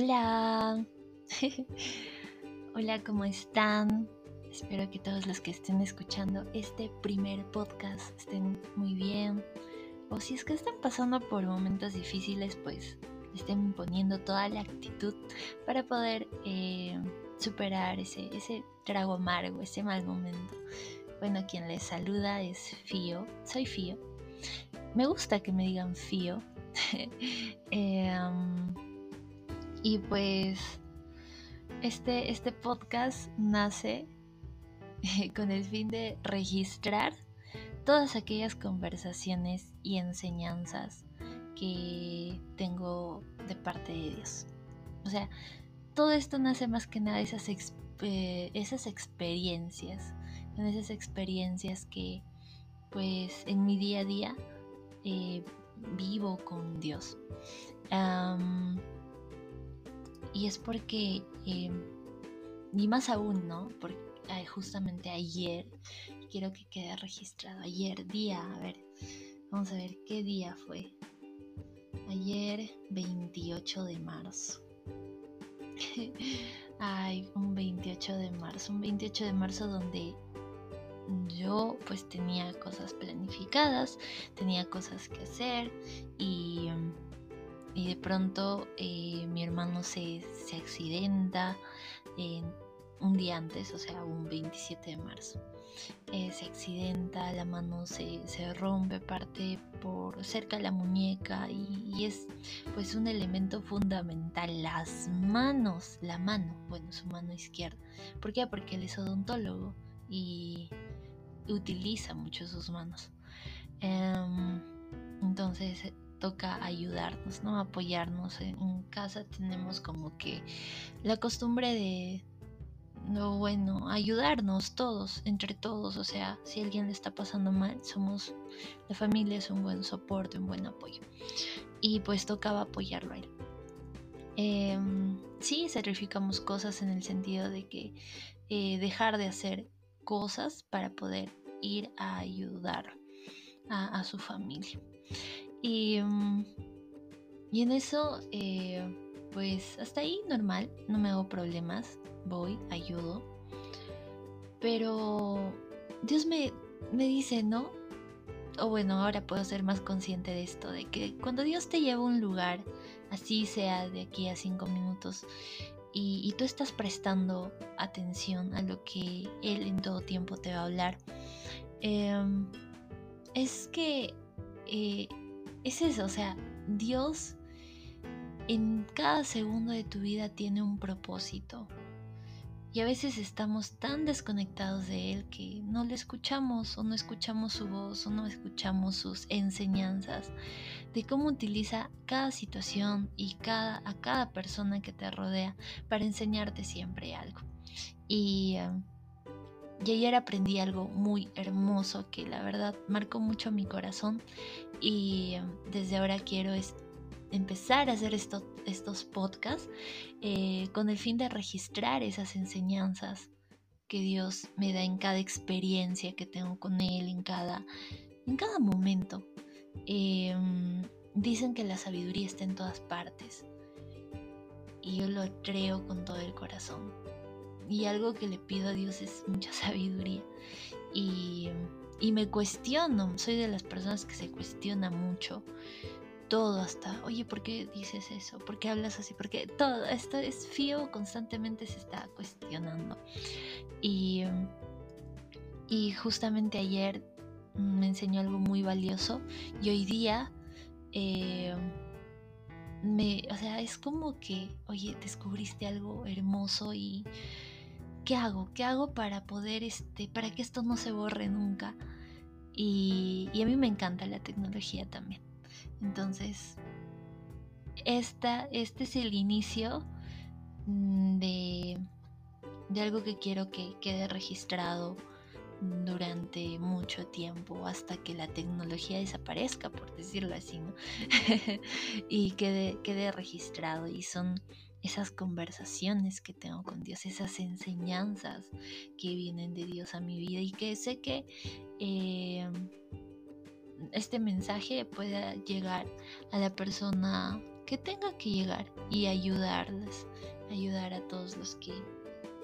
Hola. Hola, ¿cómo están? Espero que todos los que estén escuchando este primer podcast estén muy bien. O si es que están pasando por momentos difíciles, pues estén poniendo toda la actitud para poder eh, superar ese, ese trago amargo, ese mal momento. Bueno, quien les saluda es Fío. Soy Fío. Me gusta que me digan Fío. Em, y pues este, este podcast nace con el fin de registrar todas aquellas conversaciones y enseñanzas que tengo de parte de Dios. O sea, todo esto nace más que nada esas, esas experiencias, en esas experiencias que pues en mi día a día eh, vivo con Dios. Y es porque, eh, ni más aún, ¿no? Porque justamente ayer, quiero que quede registrado, ayer día, a ver, vamos a ver qué día fue. Ayer 28 de marzo. Ay, un 28 de marzo, un 28 de marzo donde yo pues tenía cosas planificadas, tenía cosas que hacer y, de pronto eh, mi hermano se, se accidenta un día antes, o sea, un 27 de marzo. Eh, se accidenta, la mano se, rompe, parte por cerca de la muñeca y, y, es pues un elemento fundamental, las manos, la mano, bueno, su mano izquierda. ¿Por qué? Porque él es odontólogo y utiliza mucho sus manos. Em, entonces eh, toca ayudarnos, ¿no? Apoyarnos. En casa tenemos como que la costumbre de, no, bueno, ayudarnos todos, entre todos. O sea, si alguien le está pasando mal, somos, la familia es un buen soporte, un buen apoyo. Y pues tocaba apoyarlo a él. Em, sí, sacrificamos cosas en el sentido de que eh, dejar de hacer cosas para poder ir a ayudar a, su familia. Y, mm, y en eso, eh, pues hasta ahí normal, no me hago problemas, voy, ayudo. Pero Dios me, me dice, ¿no? O bueno, ahora puedo ser más consciente de esto, de que cuando Dios te lleva a un lugar, así sea de aquí a cinco minutos, y, tú estás prestando atención a lo que Él en todo tiempo te va a hablar, em, es que eh, es eso, o sea, Dios en cada segundo de tu vida tiene un propósito. Y a veces estamos tan desconectados de Él que no le escuchamos o no escuchamos su voz o no escuchamos sus enseñanzas de cómo utiliza cada situación y cada, a cada persona que te rodea para enseñarte siempre algo. Y, eh, y ayer aprendí algo muy hermoso que la verdad marcó mucho mi corazón y eh, desde ahora quiero empezar a hacer estos podcasts eh, con el fin de registrar esas enseñanzas que Dios me da en cada experiencia que tengo con Él, en cada, en cada momento. Em, dicen que la sabiduría está en todas partes y yo lo creo con todo el corazón. Y algo que le pido a Dios es mucha sabiduría. Y, y me cuestiono, soy de las personas que se cuestiona mucho todo hasta, oye, ¿por qué dices eso? ¿Por qué hablas así? Porque todo esto es fío, constantemente se está cuestionando. Y, y justamente ayer me enseñó algo muy valioso y hoy día, eh, me, o sea, es como que, oye, descubriste algo hermoso y ¿qué hago? ¿Qué hago para poder, este, para que esto no se borre nunca? Y, a mí me encanta la tecnología también. Entonces, esta, este es el inicio mm, de, de algo que quiero que quede registrado durante mucho tiempo hasta que la tecnología desaparezca, por decirlo así, ¿no? y quede, quede registrado. Y son esas conversaciones que tengo con Dios, esas enseñanzas que vienen de Dios a mi vida y que sé que eh, este mensaje pueda llegar a la persona que tenga que llegar y ayudarlas, ayudar a todos los que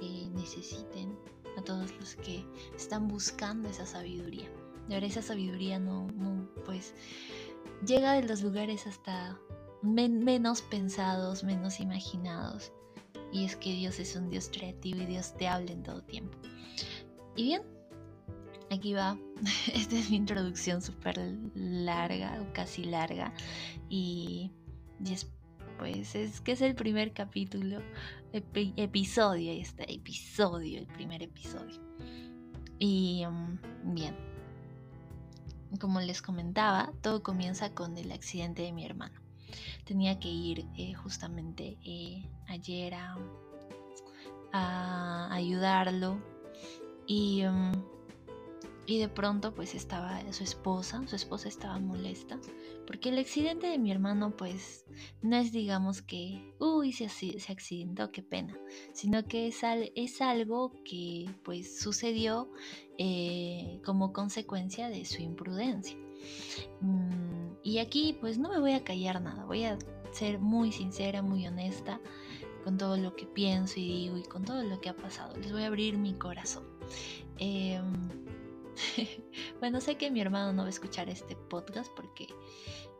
eh, necesiten, a todos los que están buscando esa sabiduría. De verdad esa sabiduría no, no pues llega de los lugares hasta menos pensados, menos imaginados. Y es que Dios es un Dios creativo y Dios te habla en todo tiempo. Y bien, aquí va. Esta es mi introducción súper larga o casi larga. Y, pues es que es el primer capítulo, episodio, ahí episodio, el primer episodio. Y mm, bien, como les comentaba, todo comienza con el accidente de mi hermano. Tenía que ir eh, justamente eh, ayer a, ayudarlo y, mm, y de pronto pues estaba su esposa, su esposa estaba molesta, porque el accidente de mi hermano pues no es digamos que, uy, se, accidentó, qué pena, sino que es, es algo que pues sucedió eh, como consecuencia de su imprudencia. Mm, y aquí pues no me voy a callar nada, voy a ser muy sincera, muy honesta con todo lo que pienso y digo y con todo lo que ha pasado. Les voy a abrir mi corazón. Em, bueno, sé que mi hermano no va a escuchar este podcast porque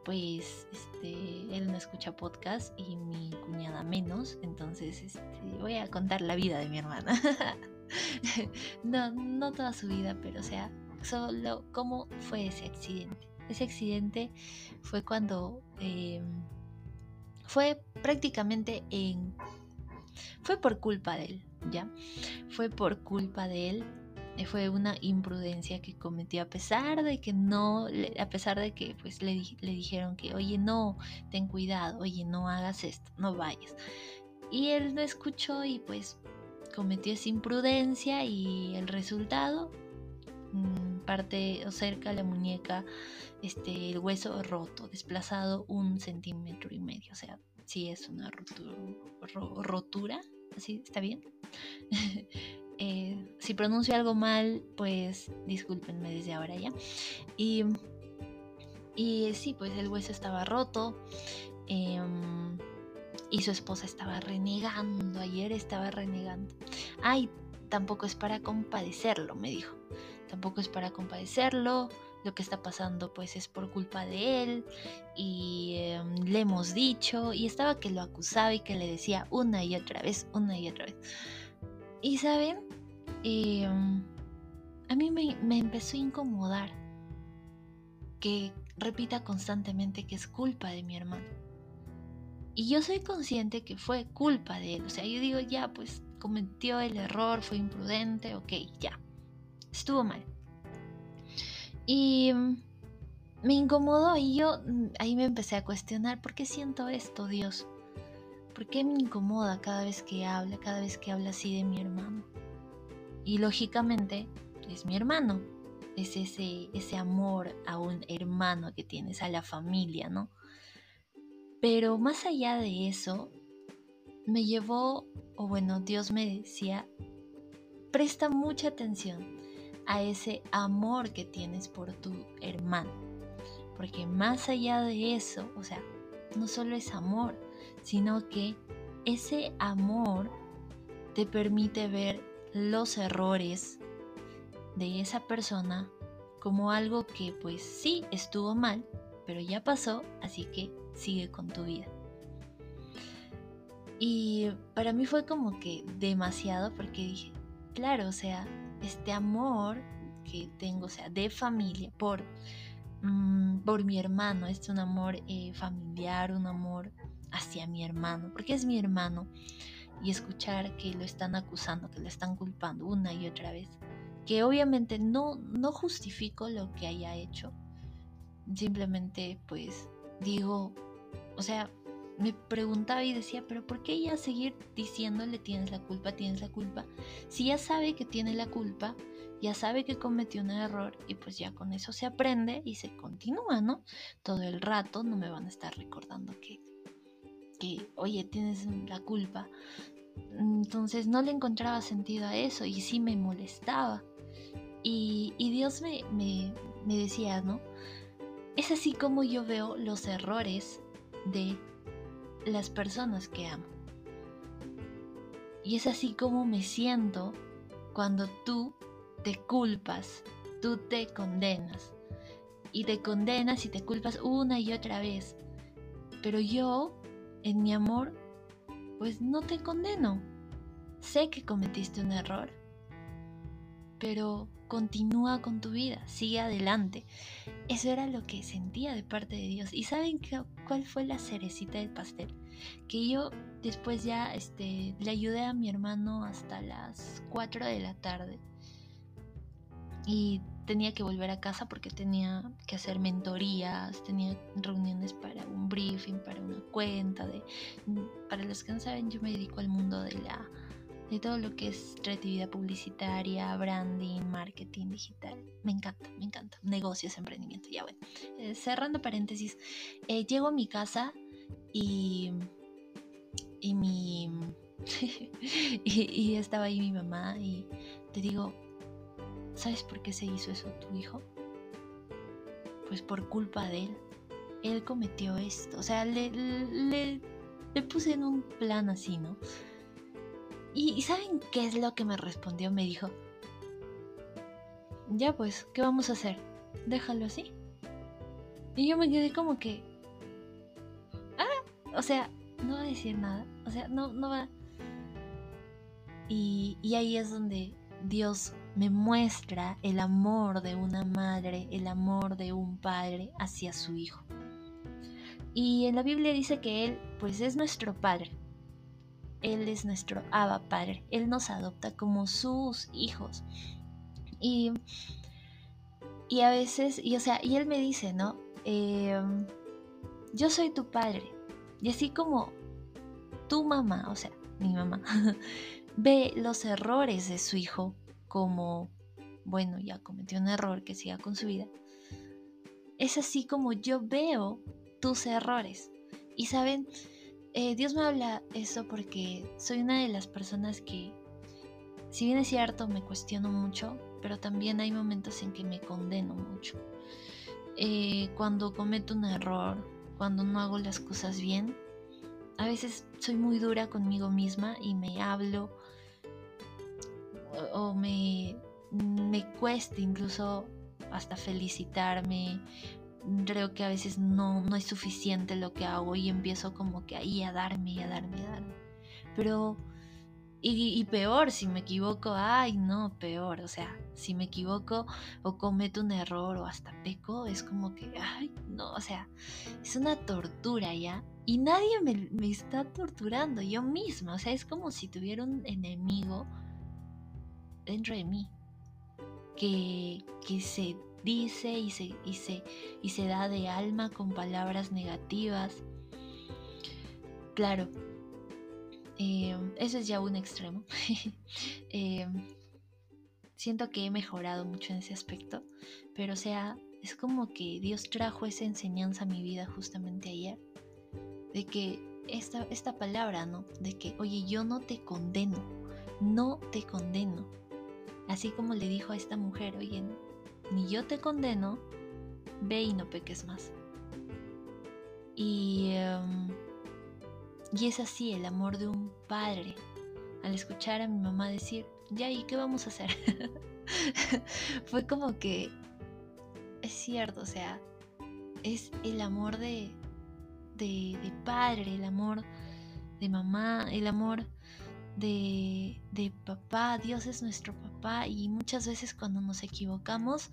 pues este, él no escucha podcast y mi cuñada menos, entonces este, voy a contar la vida de mi hermana. no, no toda su vida, pero o sea, solo cómo fue ese accidente. Ese accidente fue cuando em, fue prácticamente en... Fue por culpa de él, ¿ya? Fue por culpa de él. Eh, fue una imprudencia que cometió a pesar de que no, a pesar de que pues le, le dijeron que, oye, no, ten cuidado, oye, no hagas esto, no vayas. Y él no escuchó y pues cometió esa imprudencia y el resultado mm, parte o cerca la muñeca este, el hueso roto, desplazado un centímetro y medio. O sea, sí es una rotura, así está bien. Eh, si pronuncio algo mal, pues discúlpenme desde ahora ya. Y, y sí, pues el hueso estaba roto. Em, y su esposa estaba renegando, ayer estaba renegando. Ay, tampoco es para compadecerlo, me dijo. Tampoco es para compadecerlo lo que está pasando pues es por culpa de él y em, le hemos dicho y estaba que lo acusaba y que le decía una y otra vez, una y otra vez. Y saben, em, a mí me, me empezó a incomodar que repita constantemente que es culpa de mi hermano. Y yo soy consciente que fue culpa de él. O sea, yo digo, ya, pues cometió el error, fue imprudente, ok, ya. Estuvo mal. Y mm, me incomodó y yo mm, ahí me empecé a cuestionar, ¿por qué siento esto, Dios? ¿Por qué me incomoda cada vez que habla, cada vez que habla así de mi hermano? Y lógicamente es mi hermano, es ese, ese amor a un hermano que tienes, a la familia, ¿no? Pero más allá de eso, me llevó, o bueno, Dios me decía, presta mucha atención a ese amor que tienes por tu hermano. Porque más allá de eso, o sea, no solo es amor, sino que ese amor te permite ver los errores de esa persona como algo que pues sí estuvo mal, pero ya pasó, así que sigue con tu vida. Y para mí fue como que demasiado porque dije, claro, o sea, este amor que tengo, o sea, de familia, por, mm, por mi hermano, es un amor eh, familiar, un amor hacia mi hermano, porque es mi hermano, y escuchar que lo están acusando, que lo están culpando una y otra vez, que obviamente no, no justifico lo que haya hecho, simplemente pues digo, o sea, me preguntaba y decía, pero ¿por qué ella seguir diciéndole tienes la culpa, tienes la culpa? Si ya sabe que tiene la culpa, ya sabe que cometió un error y pues ya con eso se aprende y se continúa, ¿no? Todo el rato no me van a estar recordando que, que oye, tienes la culpa. Entonces no le encontraba sentido a eso y sí me molestaba. Y, Dios me, me, me decía, ¿no? Es así como yo veo los errores de las personas que amo. Y es así como me siento cuando tú te culpas, tú te condenas. Y te condenas y te culpas una y otra vez. Pero yo, en mi amor, pues no te condeno. Sé que cometiste un error, pero continúa con tu vida, sigue adelante. Eso era lo que sentía de parte de Dios. ¿Y saben cuál fue la cerecita del pastel? Que yo después ya este, le ayudé a mi hermano hasta las 4 de la tarde. Y tenía que volver a casa porque tenía que hacer mentorías, tenía reuniones para un briefing, para una cuenta. De, para los que no saben, yo me dedico al mundo de la de todo lo que es creatividad publicitaria, branding, marketing digital. Me encanta, me encanta. Negocios, emprendimiento, ya bueno. Eh, cerrando paréntesis, eh, llego a mi casa y, y mi... y, estaba ahí mi mamá y te digo, ¿sabes por qué se hizo eso tu hijo? Pues por culpa de él. Él cometió esto. O sea, le, le, le puse en un plan así, ¿no? ¿Y saben qué es lo que me respondió? Me dijo, ya pues, ¿qué vamos a hacer? Déjalo así. Y yo me quedé como que, ah, o sea, no va a decir nada, o sea, no, no va. Y, y ahí es donde Dios me muestra el amor de una madre, el amor de un padre hacia su hijo. Y en la Biblia dice que Él, pues, es nuestro Padre. Él es nuestro Abba Padre. Él nos adopta como sus hijos. Y, y a veces, y o sea, y Él me dice, ¿no? Em, yo soy tu padre. Y así como tu mamá, o sea, mi mamá, ve los errores de su hijo como, bueno, ya cometió un error, que siga con su vida. Es así como yo veo tus errores. Y saben, eh, Dios me habla eso porque soy una de las personas que, si bien es cierto, me cuestiono mucho, pero también hay momentos en que me condeno mucho. Eh, cuando cometo un error, cuando no hago las cosas bien, a veces soy muy dura conmigo misma y me hablo o, me, me cuesta incluso hasta felicitarme creo que a veces no, no es suficiente lo que hago y empiezo como que ahí a darme y a darme y a darme. Pero, y, y, peor, si me equivoco, ay no, peor, o sea, si me equivoco o cometo un error o hasta peco, es como que, ay no, o sea, es una tortura ya. Y nadie me, me está torturando, yo misma, o sea, es como si tuviera un enemigo dentro de mí que, que se dice y se, y se, y se da de alma con palabras negativas. Claro, eh, eso es ya un extremo. Eh, siento que he mejorado mucho en ese aspecto, pero o sea, es como que Dios trajo esa enseñanza a mi vida justamente ayer, de que esta, esta palabra, ¿no? De que, oye, yo no te condeno, no te condeno. Así como le dijo a esta mujer, oye, ni yo te condeno, ve y no peques más. Y, em, y es así el amor de un padre. Al escuchar a mi mamá decir, ya, ¿y qué vamos a hacer? Fue como que es cierto, o sea, es el amor de, de, de padre, el amor de mamá, el amor de, de papá, Dios es nuestro papá y muchas veces cuando nos equivocamos,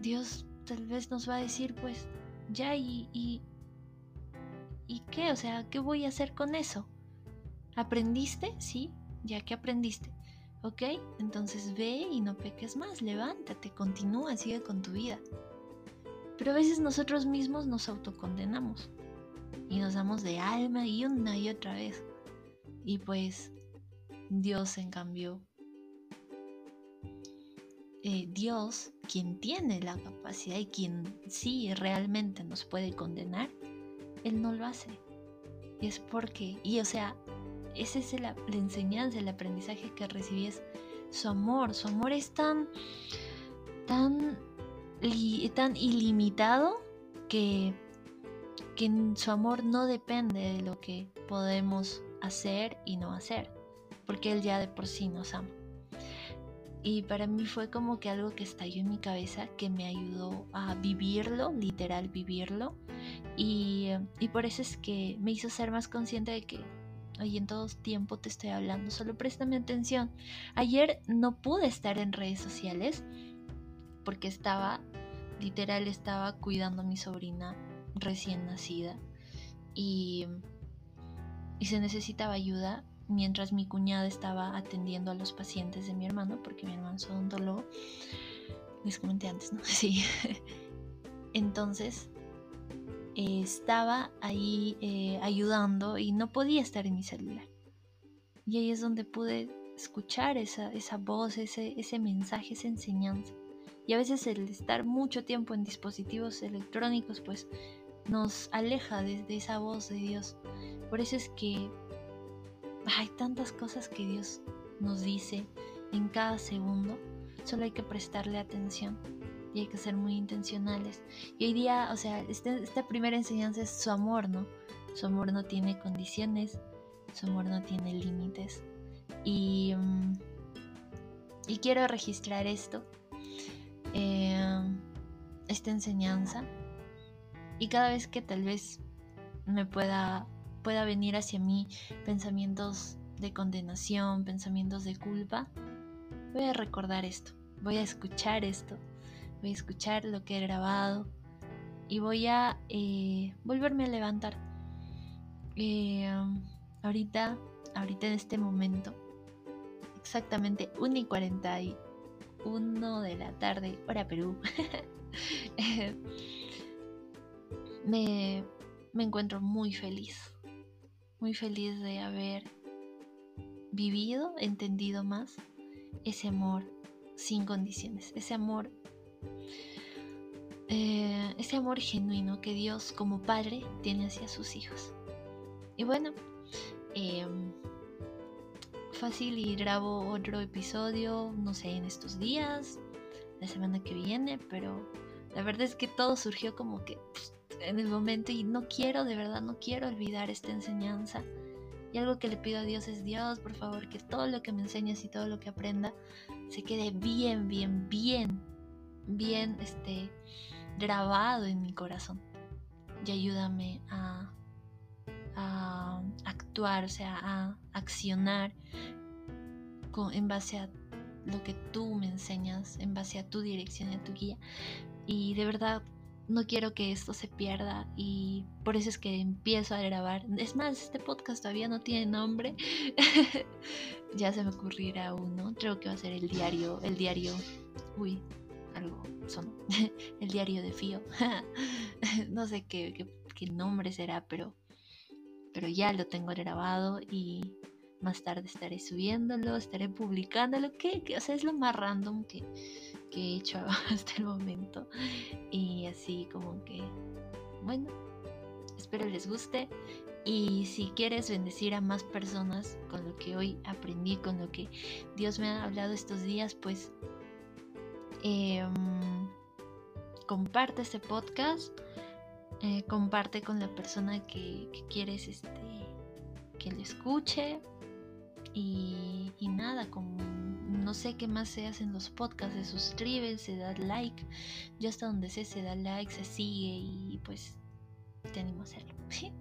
Dios tal vez nos va a decir, pues, ya, y, y, ¿y qué? O sea, ¿qué voy a hacer con eso? ¿Aprendiste? Sí, ya que aprendiste. ¿Ok? Entonces ve y no peques más, levántate, continúa, sigue con tu vida. Pero a veces nosotros mismos nos autocondenamos y nos damos de alma y una y otra vez. Y pues Dios, en cambio, eh, Dios, quien tiene la capacidad y quien sí realmente nos puede condenar, Él no lo hace. Y es porque, y o sea, esa es la, enseñanza, el aprendizaje que recibí es su amor. Su amor es tan, tan, tan ilimitado que, que su amor no depende de lo que podemos hacer y no hacer, porque Él ya de por sí nos ama. Y para mí fue como que algo que estalló en mi cabeza, que me ayudó a vivirlo, literal vivirlo. Y, y por eso es que me hizo ser más consciente de que, oye, en todo tiempo te estoy hablando, solo préstame atención. Ayer no pude estar en redes sociales porque estaba, literal, estaba cuidando a mi sobrina recién nacida y, y se necesitaba ayuda mientras mi cuñada estaba atendiendo a los pacientes de mi hermano, porque mi hermano es odontólogo. Les comenté antes, ¿no? Sí. Entonces, eh, estaba ahí eh, ayudando y no podía estar en mi celular. Y ahí es donde pude escuchar esa, esa voz, ese, ese mensaje, esa enseñanza. Y a veces el estar mucho tiempo en dispositivos electrónicos, pues nos aleja de, de esa voz de Dios. Por eso es que hay tantas cosas que Dios nos dice en cada segundo, solo hay que prestarle atención y hay que ser muy intencionales. Y hoy día, o sea, este, esta primera enseñanza es su amor, ¿no? Su amor no tiene condiciones, su amor no tiene límites. Y, mm, y quiero registrar esto, eh, esta enseñanza. Y cada vez que tal vez me pueda pueda venir hacia mí pensamientos de condenación, pensamientos de culpa, voy a recordar esto, voy a escuchar esto, voy a escuchar lo que he grabado y voy a eh, volverme a levantar. Eh, ahorita, ahorita en este momento, exactamente 1 y 41 de la tarde, hora Perú, me, me encuentro muy feliz muy feliz de haber vivido, entendido más ese amor sin condiciones, ese amor, eh, ese amor genuino que Dios como Padre tiene hacia sus hijos. Y bueno, em, fácil y grabo otro episodio, no sé, en estos días, la semana que viene, pero la verdad es que todo surgió como que en el momento y no quiero, de verdad, no quiero olvidar esta enseñanza. Y algo que le pido a Dios es Dios, por favor, que todo lo que me enseñes y todo lo que aprenda se quede bien, bien, bien, bien este, grabado en mi corazón. Y ayúdame a, a actuar, o sea, a accionar con, en base a lo que tú me enseñas, en base a tu dirección y a tu guía. Y de verdad no quiero que esto se pierda y por eso es que empiezo a grabar. Es más, este podcast todavía no tiene nombre. ya se me ocurrirá uno. Creo que va a ser el diario, el diario. Uy, algo son. el diario de Fío. no sé qué, qué, qué, nombre será, pero, pero ya lo tengo grabado y más tarde estaré subiéndolo, estaré publicándolo. Que, que o sea, es lo más random que que he hecho hasta el momento. Y así como que, bueno, espero les guste. Y si quieres bendecir a más personas con lo que hoy aprendí, con lo que Dios me ha hablado estos días, pues em, comparte este podcast. Eh, comparte con la persona que, quieres este, que lo escuche. Y, y nada, como no sé qué más se hace en los podcasts, se suscribe, se da like. Yo hasta donde sé se da like, se sigue y pues te animo a hacerlo.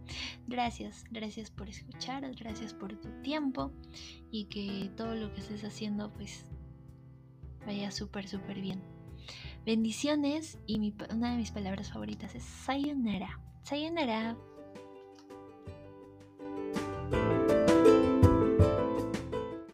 gracias, gracias por escuchar, gracias por tu tiempo y que todo lo que estés haciendo pues vaya súper, súper bien. Bendiciones y una de mis palabras favoritas es sayonara. Sayonara.